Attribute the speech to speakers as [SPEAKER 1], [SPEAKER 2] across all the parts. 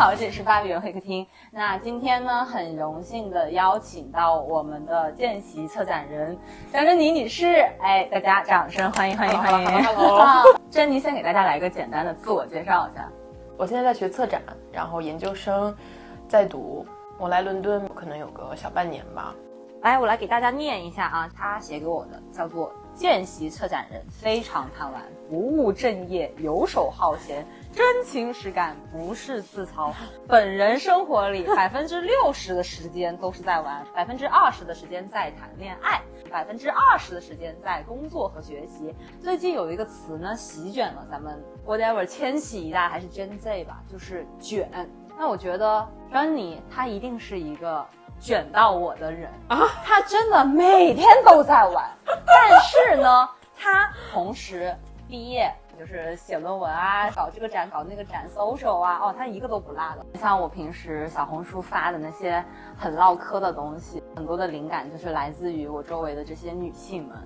[SPEAKER 1] 好，这里是芭比人会客厅。那今天呢，很荣幸的邀请到我们的见习策展人张珍妮女士。哎，大家掌声欢迎欢迎欢迎
[SPEAKER 2] Hello，
[SPEAKER 1] 珍妮先给大家来一个简单的自我介绍一下。
[SPEAKER 2] 我现在在学策展，然后研究生在读。我来伦敦可能有个小半年吧。
[SPEAKER 1] 来，我来给大家念一下啊，他写给我的叫做“见习策展人，非常贪玩，不务正业，游手好闲，真情实感，不是自嘲。本人生活里百分之六十的时间都是在玩，百分之二十的时间在谈恋爱，百分之二十的时间在工作和学习。最近有一个词呢，席卷了咱们 whatever 千禧一代还是 Gen Z 吧，就是卷。那我觉得珍妮她一定是一个卷到我的人啊，他真的每天都在玩，但是呢，他同时毕业就是写论文啊，搞这个展搞那个展，social 啊，哦，他一个都不落的。像我平时小红书发的那些很唠嗑的东西，很多的灵感就是来自于我周围的这些女性们，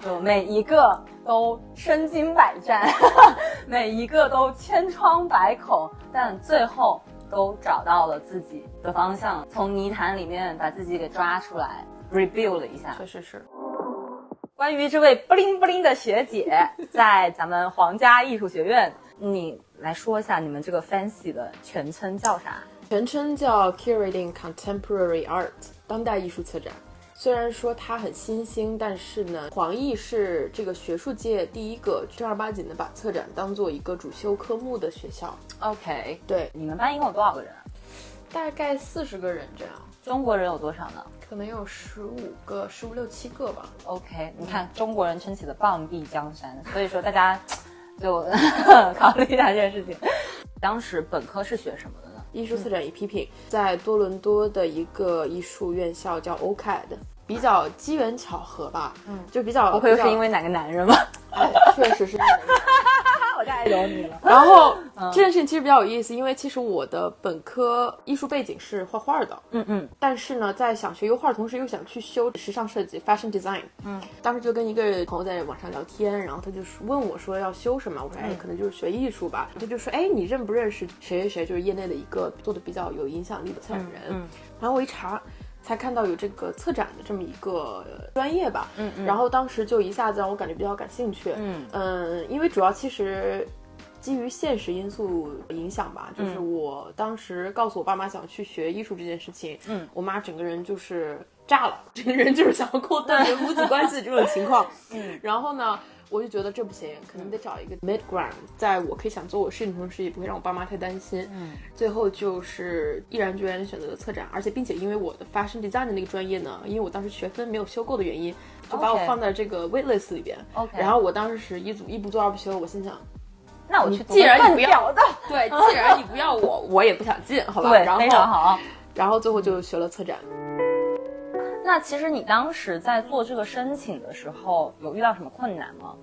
[SPEAKER 1] 就每一个都身经百战，每一个都千疮百孔，但最后。都找到了自己的方向，从泥潭里面把自己给抓出来，rebuild 了一下。
[SPEAKER 2] 确实是。
[SPEAKER 1] 关于这位不灵不灵的学姐，在咱们皇家艺术学院，你来说一下你们这个 fancy 的全称叫啥？
[SPEAKER 2] 全称叫 Curating Contemporary Art，当代艺术策展。虽然说它很新兴，但是呢，黄奕是这个学术界第一个正儿八经的把策展当做一个主修科目的学校。
[SPEAKER 1] OK，
[SPEAKER 2] 对，
[SPEAKER 1] 你们班一共有多少个人？
[SPEAKER 2] 大概四十个人这样。
[SPEAKER 1] 中国人有多少呢？
[SPEAKER 2] 可能有十五个、十五六七个吧。
[SPEAKER 1] OK，你看中国人撑起了半壁江山，所以说大家 就 考虑一下这件事情。当时本科是学什么的？
[SPEAKER 2] 艺术策展与批评，在多伦多的一个艺术院校叫 OCAD，比较机缘巧合吧，嗯，就比较
[SPEAKER 1] 不会是因为哪个男人吗？
[SPEAKER 2] 确实是。
[SPEAKER 1] 我太懂你了。
[SPEAKER 2] 然后这件事情其实比较有意思，因为其实我的本科艺术背景是画画的，嗯嗯。但是呢，在想学油画的同时，又想去修时尚设计 （fashion design）。嗯。当时就跟一个朋友在网上聊天，然后他就问我说要修什么，我说哎，可能就是学艺术吧。他就说哎，你认不认识谁谁谁，就是业内的一个做的比较有影响力的策展人。嗯。然后我一查，才看到有这个策展的这么一个专业吧。嗯嗯。然后当时就一下子让我感觉比较感兴趣。嗯嗯，因为主要其实。基于现实因素影响吧，就是我当时告诉我爸妈想去学艺术这件事情，嗯，我妈整个人就是炸了，整个人就是想要跟我断绝母子关系这种情况，嗯，然后呢，我就觉得这不行，可能得找一个 mid ground，在我可以想做我事情的同时，也不会让我爸妈太担心，嗯，最后就是毅然决然的选择了策展，而且并且因为我的 fashion design 的那个专业呢，因为我当时学分没有修够的原因，就把我放在这个 waitlist 里边
[SPEAKER 1] ，OK，
[SPEAKER 2] 然后我当时是一组一不做二不休，我心想。
[SPEAKER 1] 那我去，
[SPEAKER 2] 既然你不要，对，既然你不要我，我也不想进，好吧？
[SPEAKER 1] 对，非常好。
[SPEAKER 2] 然后最后就学了策展。
[SPEAKER 1] 那其实你当时在做这个申请的时候，有遇到什么困难吗？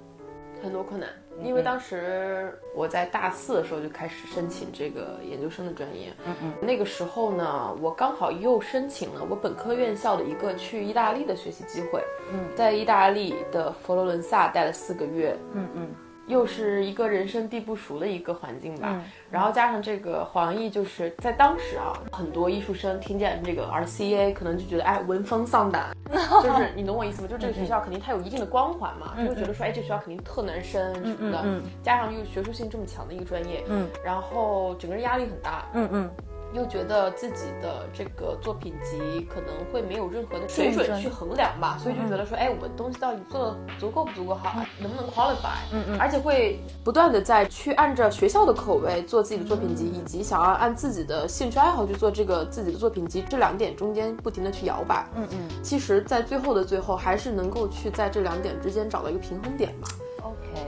[SPEAKER 2] 很多困难，因为当时我在大四的时候就开始申请这个研究生的专业。嗯嗯。那个时候呢，我刚好又申请了我本科院校的一个去意大利的学习机会。嗯，在意大利的佛罗伦萨待了四个月。嗯嗯。又是一个人生地不熟的一个环境吧，然后加上这个黄奕，就是在当时啊，很多艺术生听见这个 RCA，可能就觉得哎，闻风丧胆，就是你懂我意思吗？就这个学校肯定它有一定的光环嘛，就会觉得说哎，这学校肯定特男生什么的，加上又学术性这么强的一个专业，嗯，然后整个人压力很大，嗯嗯。又觉得自己的这个作品集可能会没有任何的水准去衡量吧，所以就觉得说，哎，我的东西到底做的足够不足够好，能不能 qualify？嗯嗯，而且会不断的在去按照学校的口味做自己的作品集，以及想要按自己的兴趣爱好去做这个自己的作品集，这两点中间不停的去摇摆。嗯嗯，其实，在最后的最后，还是能够去在这两点之间找到一个平衡点吧。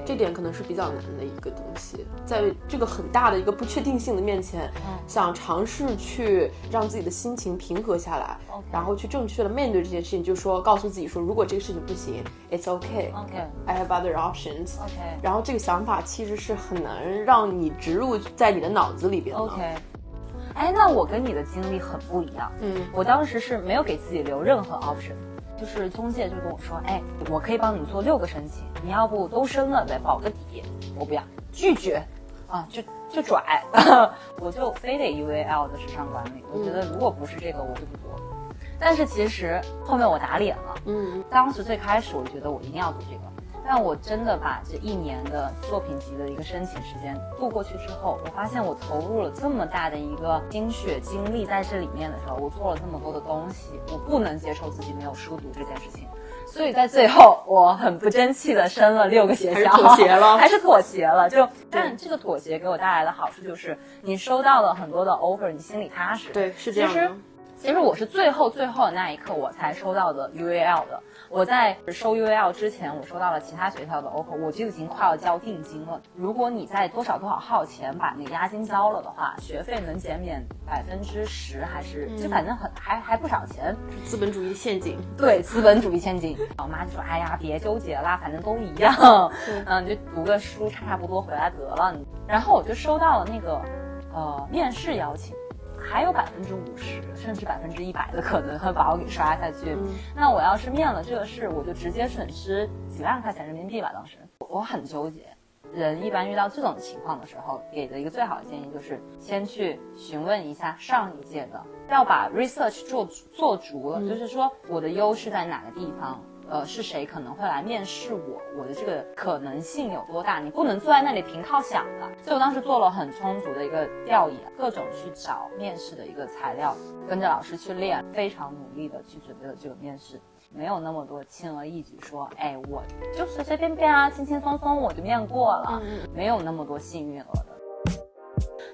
[SPEAKER 2] 这点可能是比较难的一个东西，在这个很大的一个不确定性的面前，想尝试去让自己的心情平和下来，然后去正确的面对这件事情，就说告诉自己说，如果这个事情不行，it's okay，okay，I have other options，OK，然后这个想法其实是很难让你植入在你的脑子里边的。
[SPEAKER 1] OK，哎，那我跟你的经历很不一样，嗯，我当时是没有给自己留任何 option。就是中介就跟我说，哎，我可以帮你做六个申请，你要不都申了呗，保个底。我不要，拒绝，啊，就就拽，我就非得 UAL 的时尚管理。我觉得如果不是这个，我就不做。但是其实后面我打脸了，嗯，当时最开始我觉得我一定要读这个。但我真的把这一年的作品集的一个申请时间度过去之后，我发现我投入了这么大的一个心血精力在这里面的时候，我做了这么多的东西，我不能接受自己没有书读这件事情。所以在最后，我很不争气的升了六个学校，
[SPEAKER 2] 妥协了，
[SPEAKER 1] 还是妥协了。就但这个妥协给我带来的好处就是，你收到了很多的 offer，你心里踏实。
[SPEAKER 2] 对，是这样的。
[SPEAKER 1] 其实我是最后最后的那一刻我才收到的 UAL 的。我在收 UAL 之前，我收到了其他学校的 offer，我就已经快要交定金了。如果你在多少多少号前把那个押金交了的话，学费能减免百分之十，还是就反正很还还不少钱。
[SPEAKER 2] 资本主义陷阱。
[SPEAKER 1] 对，资本主义陷阱。我妈就说：“哎呀，别纠结啦，反正都一样。嗯，就读个书差不多回来得了。”然后我就收到了那个呃面试邀请。还有百分之五十甚至百分之一百的可能会把我给刷下去。那我要是面了这个试，我就直接损失几万块钱人民币吧。当时我很纠结。人一般遇到这种情况的时候，给的一个最好的建议就是先去询问一下上一届的，要把 research 做做足了，就是说我的优势在哪个地方。呃，是谁可能会来面试我？我的这个可能性有多大？你不能坐在那里凭靠想的。所以我当时做了很充足的一个调研，各种去找面试的一个材料，跟着老师去练，非常努力的去准备了这个面试，没有那么多轻而易举说，哎，我就随随便便啊，轻轻松松我就面过了，没有那么多幸运儿的。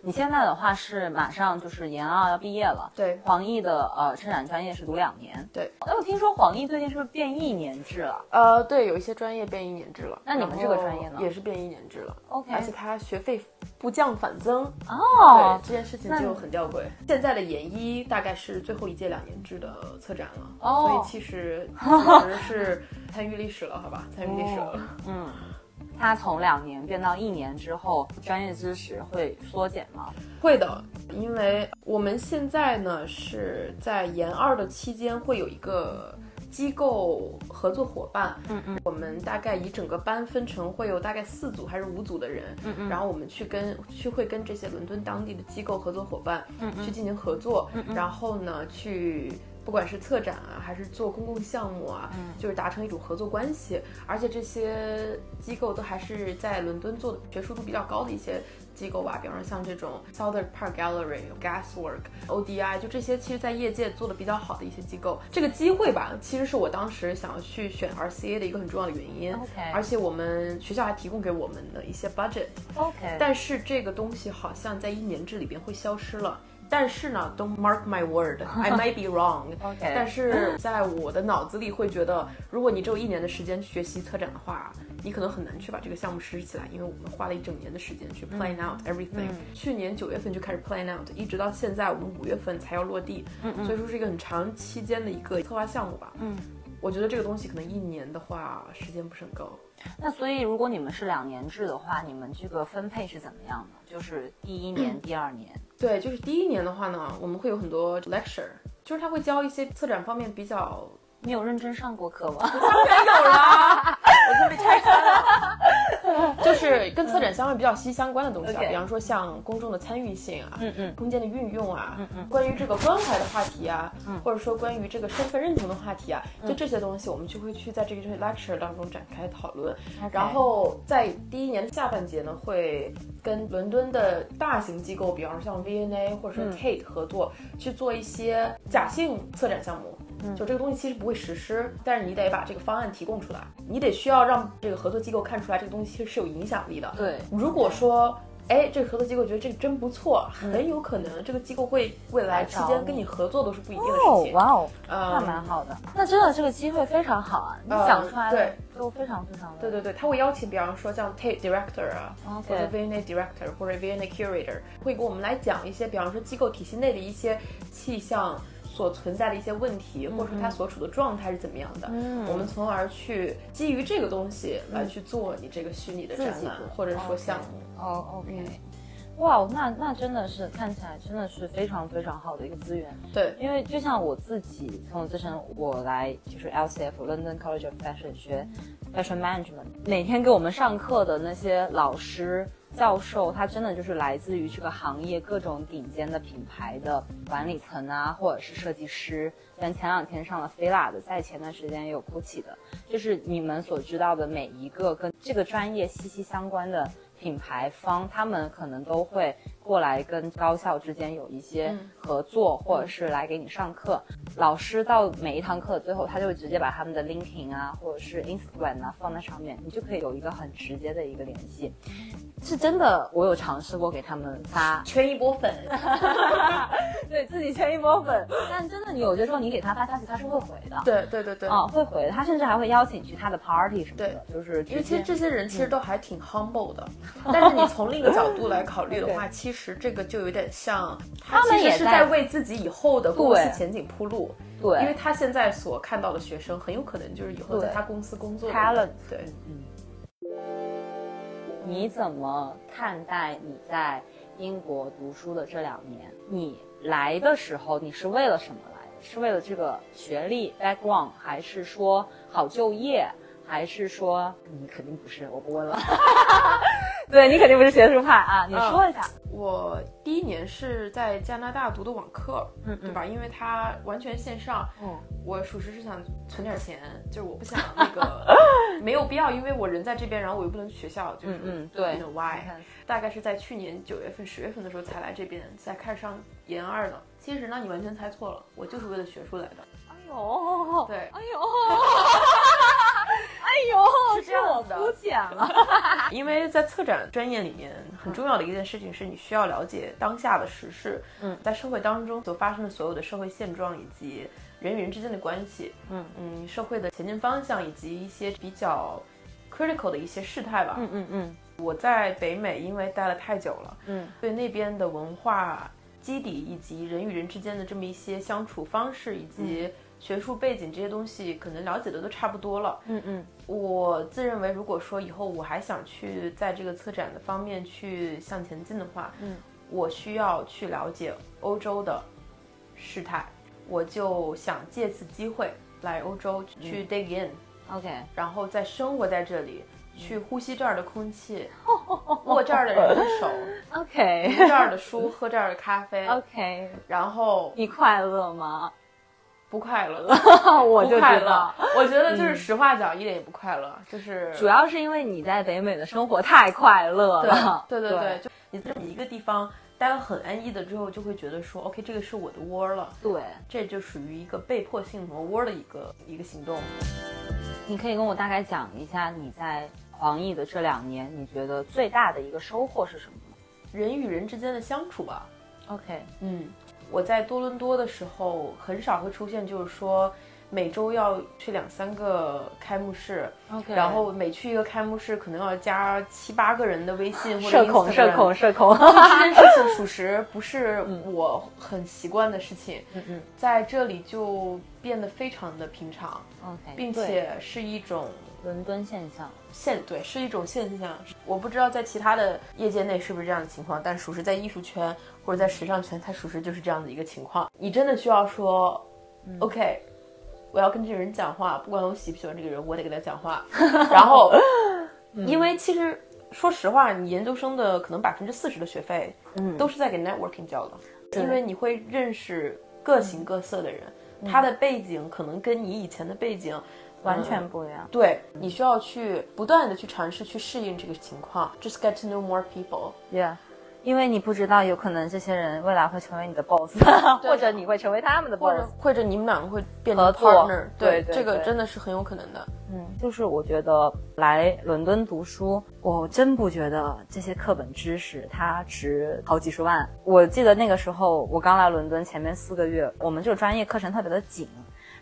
[SPEAKER 1] 你现在的话是马上就是研二要毕业了，
[SPEAKER 2] 对，
[SPEAKER 1] 黄奕的呃车展专业是读两年，
[SPEAKER 2] 对。
[SPEAKER 1] 哎，我听说黄奕最近是不是变一年制了？
[SPEAKER 2] 呃，对，有一些专业变一年制了。
[SPEAKER 1] 那你们这个专业呢？
[SPEAKER 2] 也是变一年制了
[SPEAKER 1] ，OK。
[SPEAKER 2] 而且它学费不降反增
[SPEAKER 1] 哦，
[SPEAKER 2] 对，这件事情就很吊诡。现在的研一大概是最后一届两年制的策展了，哦，所以其实其实是参与历史了，好吧，参与历史了，
[SPEAKER 1] 嗯。它从两年变到一年之后，专业知识会缩减吗？
[SPEAKER 2] 会的，因为我们现在呢是在研二的期间会有一个机构合作伙伴，嗯嗯，我们大概以整个班分成会有大概四组还是五组的人，嗯嗯，然后我们去跟去会跟这些伦敦当地的机构合作伙伴，去进行合作，然后呢去。不管是策展啊，还是做公共项目啊，嗯，就是达成一种合作关系，而且这些机构都还是在伦敦做的学术度比较高的一些机构吧，比方说像这种 Southern Park Gallery、Gaswork、ODI，就这些其实在业界做的比较好的一些机构。这个机会吧，其实是我当时想要去选 RCA 的一个很重要的原因。
[SPEAKER 1] OK，
[SPEAKER 2] 而且我们学校还提供给我们的一些 budget。
[SPEAKER 1] OK，
[SPEAKER 2] 但是这个东西好像在一年制里边会消失了。但是呢，Don't mark my word，I might be wrong。
[SPEAKER 1] OK。
[SPEAKER 2] 但是在我的脑子里会觉得，如果你只有一年的时间去学习策展的话，你可能很难去把这个项目实施起来，因为我们花了一整年的时间去 plan out everything。去年九月份就开始 plan out，一直到现在我们五月份才要落地。嗯嗯。所以说是一个很长期间的一个策划项目吧。嗯。我觉得这个东西可能一年的话时间不是很够。
[SPEAKER 1] 那所以如果你们是两年制的话，你们这个分配是怎么样的？就是第一年、第二年。
[SPEAKER 2] 对，就是第一年的话呢，我们会有很多 lecture，就是他会教一些策展方面比较。
[SPEAKER 1] 你有认真上过课吗？
[SPEAKER 2] 当然有啦，我都被拆穿了。就是跟策展相关比较息息相关的东西啊，比方说像公众的参与性啊，嗯嗯，空间的运用啊，嗯嗯，关于这个关怀的话题啊，嗯，或者说关于这个身份认同的话题啊，就这些东西，我们就会去在这个 lecture 当中展开讨论。然后在第一年的下半节呢，会跟伦敦的大型机构，比方说像 V&A 或者说 Tate 合作，去做一些假性策展项目。就这个东西其实不会实施，但是你得把这个方案提供出来，你得需要让这个合作机构看出来这个东西其实是有影响力的。
[SPEAKER 1] 对，
[SPEAKER 2] 如果说，哎，这个合作机构觉得这个真不错，很有可能这个机构会未来期间跟你合作都是不一定的事情。
[SPEAKER 1] 哇哦，那蛮好的，那真的这个机会非常好啊！你讲出来
[SPEAKER 2] 对，
[SPEAKER 1] 都非常非常的。
[SPEAKER 2] 对对对，他会邀请，比方说像 Tate Director 啊，或者 VNA Director 或者 VNA Curator，会给我们来讲一些，比方说机构体系内的一些气象。所存在的一些问题，或者说他所处的状态是怎么样的，嗯，我们从而去基于这个东西来去做你这个虚拟的展览，或者说项目。
[SPEAKER 1] 哦，OK，哇，那那真的是看起来真的是非常非常好的一个资源。
[SPEAKER 2] 对，
[SPEAKER 1] 因为就像我自己从自身我来就是 LCF London College of Fashion 学 Fashion Management，每天给我们上课的那些老师。教授他真的就是来自于这个行业各种顶尖的品牌的管理层啊，或者是设计师。像前两天上了菲拉的，在前段时间也有 GUCCI 的，就是你们所知道的每一个跟这个专业息息相关的品牌方，他们可能都会过来跟高校之间有一些合作，或者是来给你上课。老师到每一堂课的最后，他就会直接把他们的 LinkedIn 啊，或者是 Instagram 啊放在上面，你就可以有一个很直接的一个联系。是真的，我有尝试过给他们发
[SPEAKER 2] 圈一波粉，
[SPEAKER 1] 对自己圈一波粉。但真的，你有些时候你给他发消息，他是会回的。
[SPEAKER 2] 对对对对，
[SPEAKER 1] 啊，会回的。他甚至还会邀请你去他的 party 什么的。
[SPEAKER 2] 对，
[SPEAKER 1] 就是
[SPEAKER 2] 因为其实这些人其实都还挺 humble 的。但是你从另一个角度来考虑的话，其实这个就有点像
[SPEAKER 1] 他们也
[SPEAKER 2] 是在为自己以后的公司前景铺路。
[SPEAKER 1] 对，
[SPEAKER 2] 因为他现在所看到的学生，很有可能就是以后在他公司工作。
[SPEAKER 1] talent，
[SPEAKER 2] 对，
[SPEAKER 1] 嗯。你怎么看待你在英国读书的这两年？你来的时候，你是为了什么来？是为了这个学历 background，还是说好就业，还是说你肯定不是？我不问了。对你肯定不是学术派啊！你说一下。
[SPEAKER 2] 我第一年是在加拿大读的网课，
[SPEAKER 1] 嗯
[SPEAKER 2] 对吧？因为它完全线上，嗯，我属实是想存点钱，就是我不想那个 没有必要，因为我人在这边，然后我又不能去学校，就是
[SPEAKER 1] 嗯嗯对
[SPEAKER 2] ，why？大概是在去年九月份、十月份的时候才来这边，才开始上研二的。其实呢，你完全猜错了，我就是为了学术来的。
[SPEAKER 1] 哎呦，
[SPEAKER 2] 对，
[SPEAKER 1] 哎呦。哎呦，
[SPEAKER 2] 是这样的，
[SPEAKER 1] 肤浅了。
[SPEAKER 2] 因为在策展专业里面，很重要的一件事情是你需要了解当下的时事，
[SPEAKER 1] 嗯，
[SPEAKER 2] 在社会当中所发生的所有的社会现状以及人与人之间的关系，
[SPEAKER 1] 嗯
[SPEAKER 2] 嗯，社会的前进方向以及一些比较 critical 的一些事态吧。
[SPEAKER 1] 嗯嗯嗯。
[SPEAKER 2] 我在北美因为待了太久了，
[SPEAKER 1] 嗯，
[SPEAKER 2] 对那边的文化基底以及人与人之间的这么一些相处方式以及。学术背景这些东西可能了解的都差不多了。
[SPEAKER 1] 嗯嗯，
[SPEAKER 2] 我自认为，如果说以后我还想去在这个策展的方面去向前进的话，
[SPEAKER 1] 嗯，
[SPEAKER 2] 我需要去了解欧洲的事态，我就想借此机会来欧洲去 dig
[SPEAKER 1] in，OK，
[SPEAKER 2] 然后再生活在这里，去呼吸这儿的空气，握这儿的人的手
[SPEAKER 1] ，OK，
[SPEAKER 2] 读这儿的书，喝这儿的咖啡
[SPEAKER 1] ，OK，
[SPEAKER 2] 然后
[SPEAKER 1] 你快乐吗？
[SPEAKER 2] 不快乐，
[SPEAKER 1] 我就
[SPEAKER 2] 快乐。我觉得就是实话讲，一点也不快乐。就是
[SPEAKER 1] 主要是因为你在北美的生活太快乐
[SPEAKER 2] 了。对 对对，就你在一个地方待了很安逸的之后，就会觉得说，OK，这个是我的窝了。
[SPEAKER 1] 对，
[SPEAKER 2] 这就属于一个被迫性挪窝的一个一个行动。
[SPEAKER 1] 你可以跟我大概讲一下你在黄奕的这两年，你觉得最大的一个收获是什么？
[SPEAKER 2] 人与人之间的相处吧。
[SPEAKER 1] OK，
[SPEAKER 2] 嗯。我在多伦多的时候，很少会出现，就是说每周要去两三个开幕式
[SPEAKER 1] ，OK，
[SPEAKER 2] 然后每去一个开幕式，可能要加七八个人的微信或
[SPEAKER 1] 者社恐，社恐，社恐。
[SPEAKER 2] 这件事情属实不是我很习惯的事情，
[SPEAKER 1] 嗯嗯，
[SPEAKER 2] 在这里就变得非常的平常
[SPEAKER 1] ，OK，
[SPEAKER 2] 并且是一种。
[SPEAKER 1] 伦敦现象，
[SPEAKER 2] 现对是一种现象，我不知道在其他的业界内是不是这样的情况，但属实在艺术圈或者在时尚圈，它属实就是这样的一个情况。你真的需要说，OK，我要跟这个人讲话，不管我喜不喜欢这个人，我得跟他讲话。然后，因为其实说实话，你研究生的可能百分之四十的学费，
[SPEAKER 1] 嗯，
[SPEAKER 2] 都是在给 networking 交的，因为你会认识各形各色的人，他的背景可能跟你以前的背景。
[SPEAKER 1] 完全不一样。
[SPEAKER 2] 对你需要去不断的去尝试去适应这个情况，just get to know more people。
[SPEAKER 1] Yeah，因为你不知道有可能这些人未来会成为你的 boss，或者你会成为他们的 boss，
[SPEAKER 2] 或者你们两个会变成 partner。对，这个真的是很有可能的。
[SPEAKER 1] 嗯，就是我觉得来伦敦读书，我真不觉得这些课本知识它值好几十万。我记得那个时候我刚来伦敦前面四个月，我们这个专业课程特别的紧。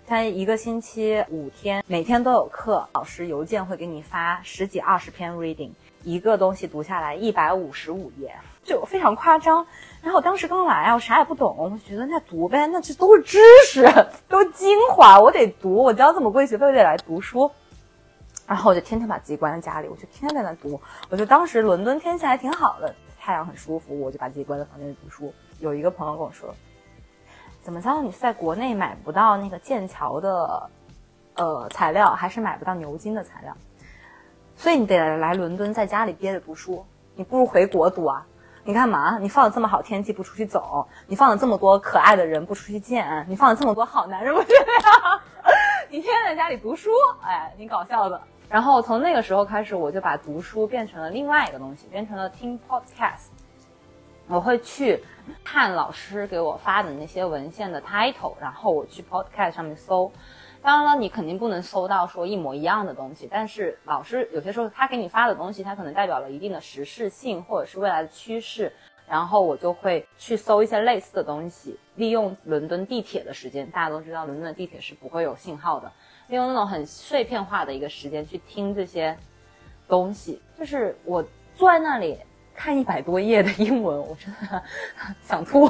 [SPEAKER 1] 他一个星期五天，每天都有课，老师邮件会给你发十几二十篇 reading，一个东西读下来一百五十五页，就非常夸张。然后我当时刚来啊，我啥也不懂，我觉得那读呗，那这都是知识，都精华，我得读，我交这么贵学费，我得来读书。然后我就天天把自己关在家里，我就天天在那读。我就当时伦敦天气还挺好的，太阳很舒服，我就把自己关在房间里读书。有一个朋友跟我说。怎么着？你是在国内买不到那个剑桥的，呃，材料，还是买不到牛津的材料，所以你得来伦敦，在家里憋着读书。你不如回国读啊。你干嘛？你放了这么好天气不出去走？你放了这么多可爱的人不出去见？你放了这么多好男人不这样？你天天在家里读书，哎，挺搞笑的。然后从那个时候开始，我就把读书变成了另外一个东西，变成了听 podcast。我会去看老师给我发的那些文献的 title，然后我去 podcast 上面搜。当然了，你肯定不能搜到说一模一样的东西，但是老师有些时候他给你发的东西，他可能代表了一定的时事性或者是未来的趋势，然后我就会去搜一些类似的东西，利用伦敦地铁的时间，大家都知道伦敦的地铁是不会有信号的，利用那种很碎片化的一个时间去听这些东西，就是我坐在那里。看一百多页的英文，我真的想吐。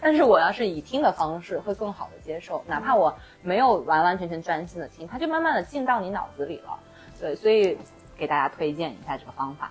[SPEAKER 1] 但是我要是以听的方式，会更好的接受，哪怕我没有完完全全专心的听，它就慢慢的进到你脑子里了。对，所以给大家推荐一下这个方法。